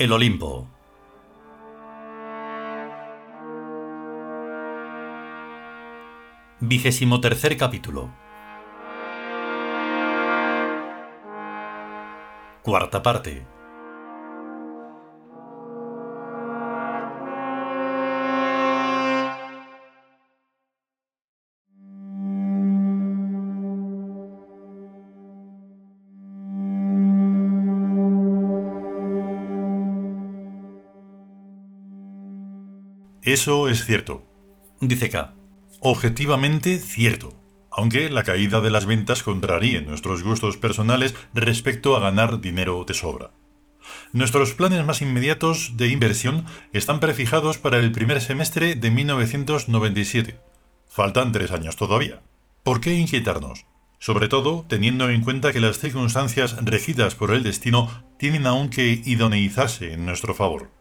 El Olimpo. Vigésimo tercer capítulo. Cuarta parte. Eso es cierto, dice K. Objetivamente cierto, aunque la caída de las ventas contraríe nuestros gustos personales respecto a ganar dinero de sobra. Nuestros planes más inmediatos de inversión están prefijados para el primer semestre de 1997. Faltan tres años todavía. ¿Por qué inquietarnos? Sobre todo teniendo en cuenta que las circunstancias regidas por el destino tienen aún que idoneizarse en nuestro favor.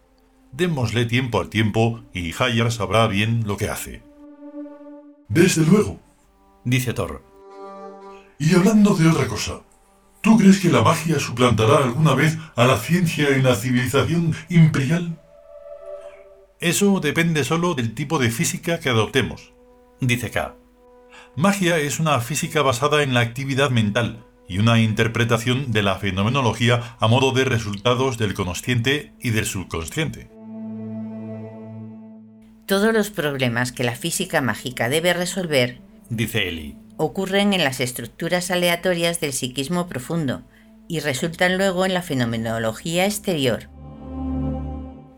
Démosle tiempo al tiempo y Hayar sabrá bien lo que hace. Desde luego, dice Thor. Y hablando de otra cosa, ¿tú crees que la magia suplantará alguna vez a la ciencia en la civilización imperial? Eso depende solo del tipo de física que adoptemos, dice K. Magia es una física basada en la actividad mental y una interpretación de la fenomenología a modo de resultados del consciente y del subconsciente. Todos los problemas que la física mágica debe resolver, dice Eli, ocurren en las estructuras aleatorias del psiquismo profundo y resultan luego en la fenomenología exterior.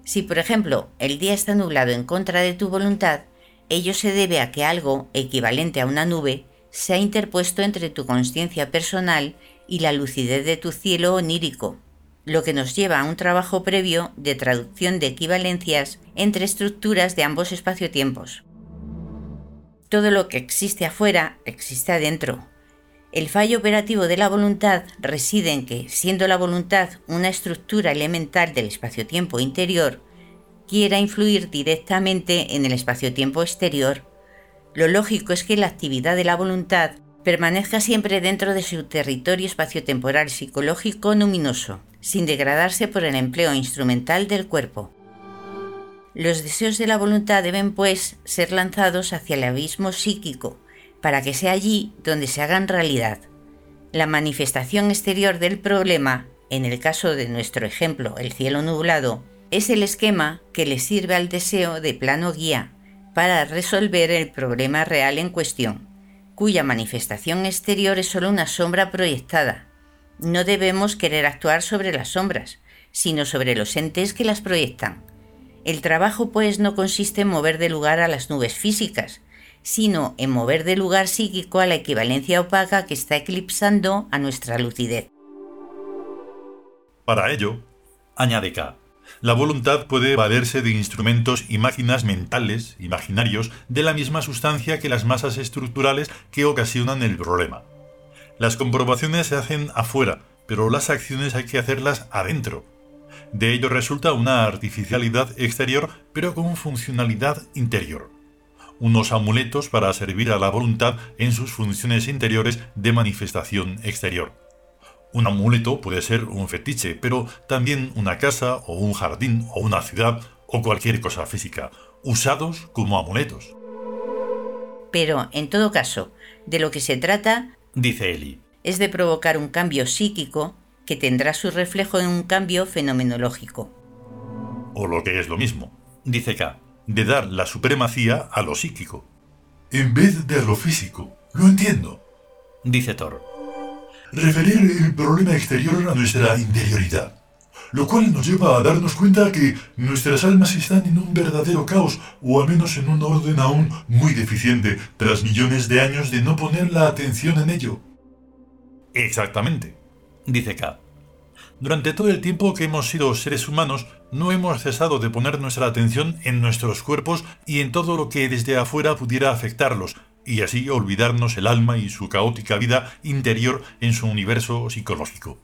Si, por ejemplo, el día está nublado en contra de tu voluntad, ello se debe a que algo, equivalente a una nube, se ha interpuesto entre tu conciencia personal y la lucidez de tu cielo onírico, lo que nos lleva a un trabajo previo de traducción de equivalencias entre estructuras de ambos espacio-tiempos. Todo lo que existe afuera existe adentro. El fallo operativo de la voluntad reside en que, siendo la voluntad una estructura elemental del espacio-tiempo interior, quiera influir directamente en el espacio-tiempo exterior. Lo lógico es que la actividad de la voluntad permanezca siempre dentro de su territorio espaciotemporal psicológico luminoso, sin degradarse por el empleo instrumental del cuerpo. Los deseos de la voluntad deben, pues, ser lanzados hacia el abismo psíquico, para que sea allí donde se hagan realidad. La manifestación exterior del problema, en el caso de nuestro ejemplo el cielo nublado, es el esquema que le sirve al deseo de plano guía para resolver el problema real en cuestión, cuya manifestación exterior es solo una sombra proyectada, no debemos querer actuar sobre las sombras, sino sobre los entes que las proyectan. El trabajo, pues, no consiste en mover de lugar a las nubes físicas, sino en mover de lugar psíquico a la equivalencia opaca que está eclipsando a nuestra lucidez. Para ello, añade K, la voluntad puede valerse de instrumentos y máquinas mentales, imaginarios, de la misma sustancia que las masas estructurales que ocasionan el problema. Las comprobaciones se hacen afuera, pero las acciones hay que hacerlas adentro. De ello resulta una artificialidad exterior, pero con funcionalidad interior. Unos amuletos para servir a la voluntad en sus funciones interiores de manifestación exterior. Un amuleto puede ser un fetiche, pero también una casa o un jardín o una ciudad o cualquier cosa física, usados como amuletos. Pero, en todo caso, de lo que se trata dice Eli. Es de provocar un cambio psíquico que tendrá su reflejo en un cambio fenomenológico. O lo que es lo mismo, dice K, de dar la supremacía a lo psíquico. En vez de a lo físico. Lo entiendo. Dice Thor. Referir el problema exterior a nuestra interioridad. Lo cual nos lleva a darnos cuenta que nuestras almas están en un verdadero caos, o al menos en un orden aún muy deficiente, tras millones de años de no poner la atención en ello. Exactamente, dice K. Durante todo el tiempo que hemos sido seres humanos, no hemos cesado de poner nuestra atención en nuestros cuerpos y en todo lo que desde afuera pudiera afectarlos, y así olvidarnos el alma y su caótica vida interior en su universo psicológico.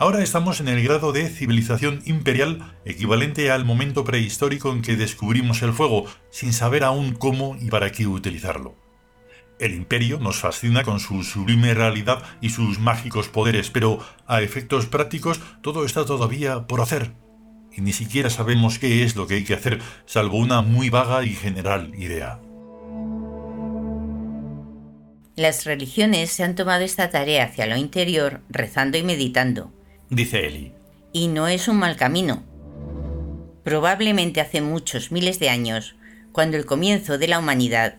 Ahora estamos en el grado de civilización imperial equivalente al momento prehistórico en que descubrimos el fuego, sin saber aún cómo y para qué utilizarlo. El imperio nos fascina con su sublime realidad y sus mágicos poderes, pero a efectos prácticos todo está todavía por hacer. y ni siquiera sabemos qué es lo que hay que hacer, salvo una muy vaga y general idea. Las religiones se han tomado esta tarea hacia lo interior rezando y meditando. Dice Eli. Y no es un mal camino. Probablemente hace muchos miles de años, cuando el comienzo de la humanidad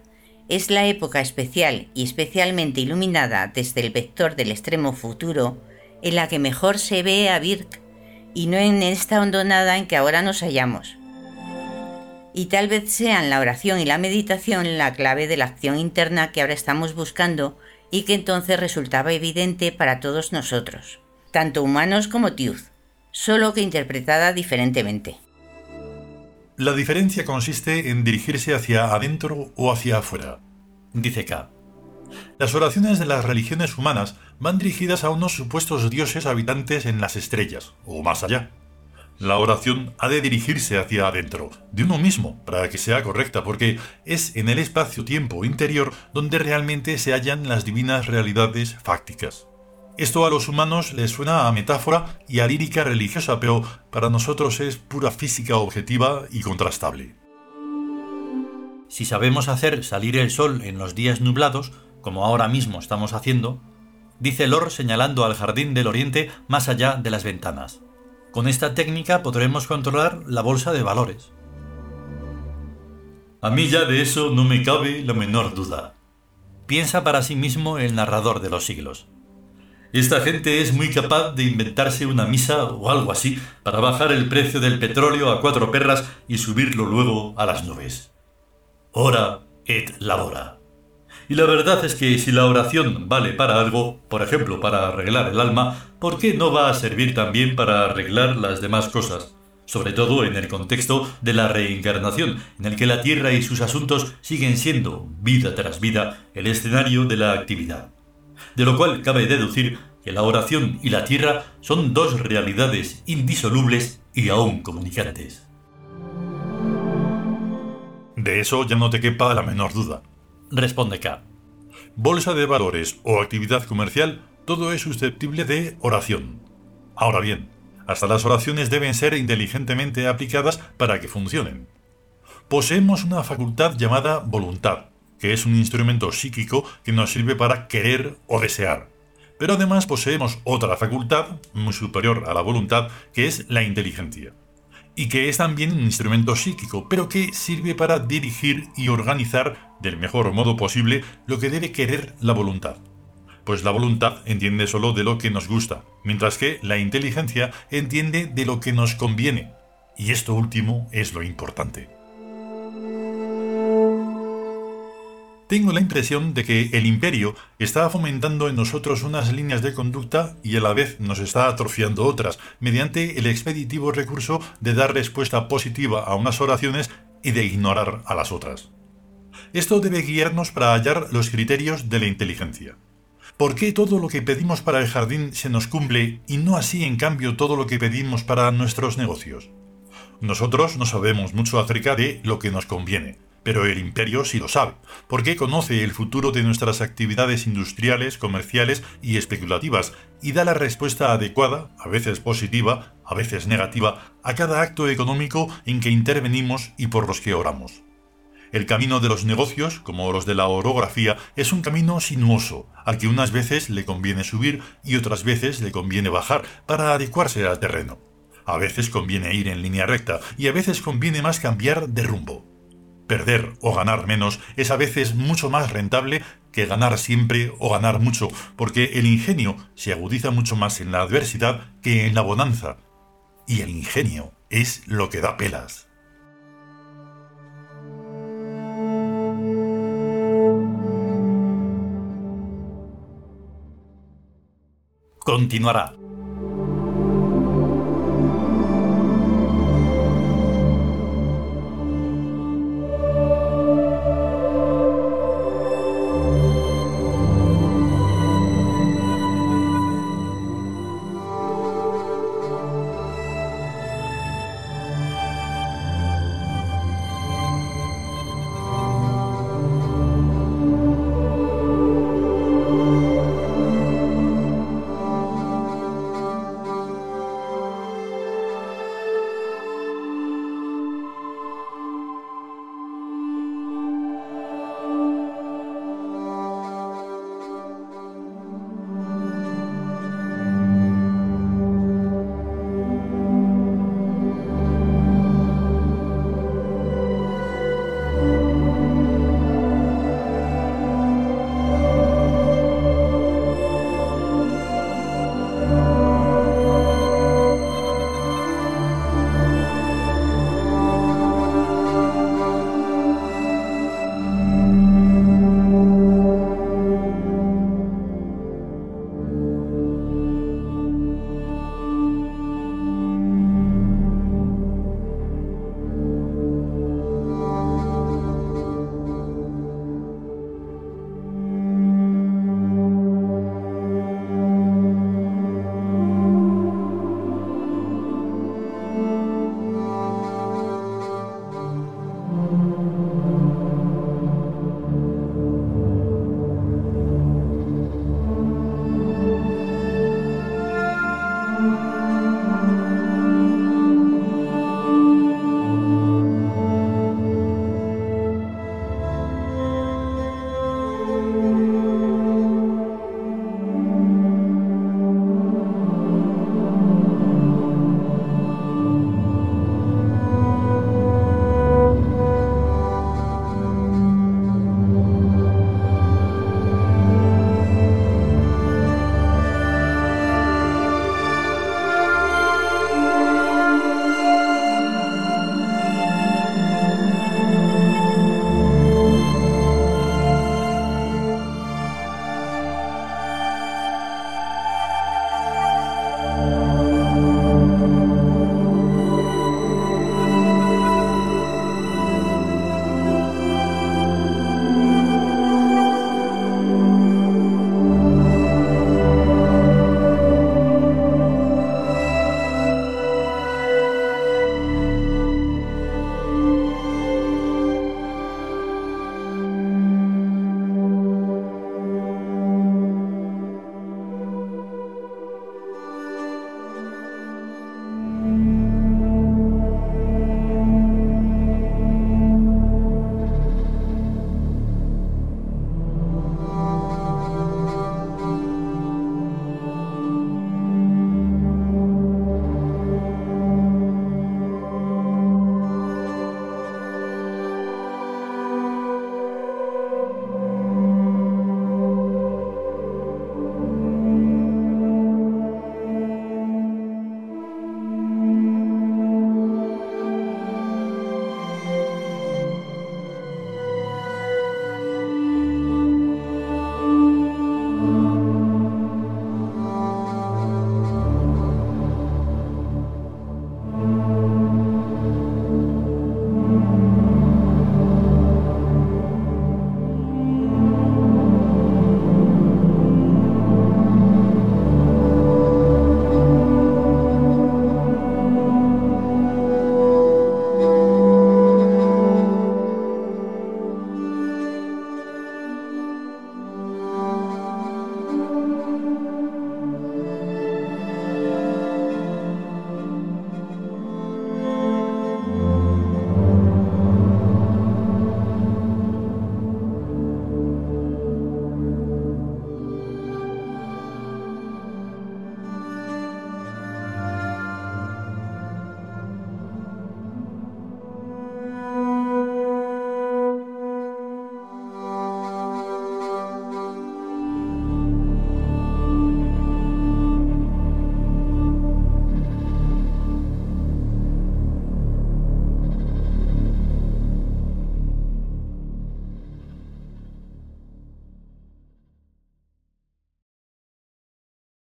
es la época especial y especialmente iluminada desde el vector del extremo futuro, en la que mejor se ve a Birk y no en esta hondonada en que ahora nos hallamos. Y tal vez sean la oración y la meditación la clave de la acción interna que ahora estamos buscando y que entonces resultaba evidente para todos nosotros, tanto humanos como Tiuz, solo que interpretada diferentemente. La diferencia consiste en dirigirse hacia adentro o hacia afuera. Dice K. Las oraciones de las religiones humanas van dirigidas a unos supuestos dioses habitantes en las estrellas, o más allá. La oración ha de dirigirse hacia adentro, de uno mismo, para que sea correcta, porque es en el espacio-tiempo interior donde realmente se hallan las divinas realidades fácticas. Esto a los humanos les suena a metáfora y a lírica religiosa, pero para nosotros es pura física objetiva y contrastable. Si sabemos hacer salir el sol en los días nublados, como ahora mismo estamos haciendo, dice Lor señalando al jardín del oriente más allá de las ventanas. Con esta técnica podremos controlar la bolsa de valores. A mí ya de eso no me cabe la menor duda. Piensa para sí mismo el narrador de los siglos. Esta gente es muy capaz de inventarse una misa o algo así para bajar el precio del petróleo a cuatro perras y subirlo luego a las nubes. Ora et labora. Y la verdad es que si la oración vale para algo, por ejemplo para arreglar el alma, ¿por qué no va a servir también para arreglar las demás cosas? Sobre todo en el contexto de la reencarnación, en el que la Tierra y sus asuntos siguen siendo, vida tras vida, el escenario de la actividad de lo cual cabe deducir que la oración y la tierra son dos realidades indisolubles y aún comunicantes. De eso ya no te quepa la menor duda. Responde K. Bolsa de valores o actividad comercial, todo es susceptible de oración. Ahora bien, hasta las oraciones deben ser inteligentemente aplicadas para que funcionen. Poseemos una facultad llamada voluntad, que es un instrumento psíquico que nos sirve para querer o desear. Pero además poseemos otra facultad, muy superior a la voluntad, que es la inteligencia. Y que es también un instrumento psíquico, pero que sirve para dirigir y organizar del mejor modo posible lo que debe querer la voluntad. Pues la voluntad entiende solo de lo que nos gusta, mientras que la inteligencia entiende de lo que nos conviene. Y esto último es lo importante. Tengo la impresión de que el imperio está fomentando en nosotros unas líneas de conducta y a la vez nos está atrofiando otras, mediante el expeditivo recurso de dar respuesta positiva a unas oraciones y de ignorar a las otras. Esto debe guiarnos para hallar los criterios de la inteligencia. ¿Por qué todo lo que pedimos para el jardín se nos cumple y no así en cambio todo lo que pedimos para nuestros negocios? Nosotros no sabemos mucho acerca de lo que nos conviene, pero el imperio sí lo sabe, porque conoce el futuro de nuestras actividades industriales, comerciales y especulativas, y da la respuesta adecuada, a veces positiva, a veces negativa, a cada acto económico en que intervenimos y por los que oramos. El camino de los negocios, como los de la orografía, es un camino sinuoso, al que unas veces le conviene subir y otras veces le conviene bajar para adecuarse al terreno. A veces conviene ir en línea recta y a veces conviene más cambiar de rumbo. Perder o ganar menos es a veces mucho más rentable que ganar siempre o ganar mucho, porque el ingenio se agudiza mucho más en la adversidad que en la bonanza. Y el ingenio es lo que da pelas. Continuará.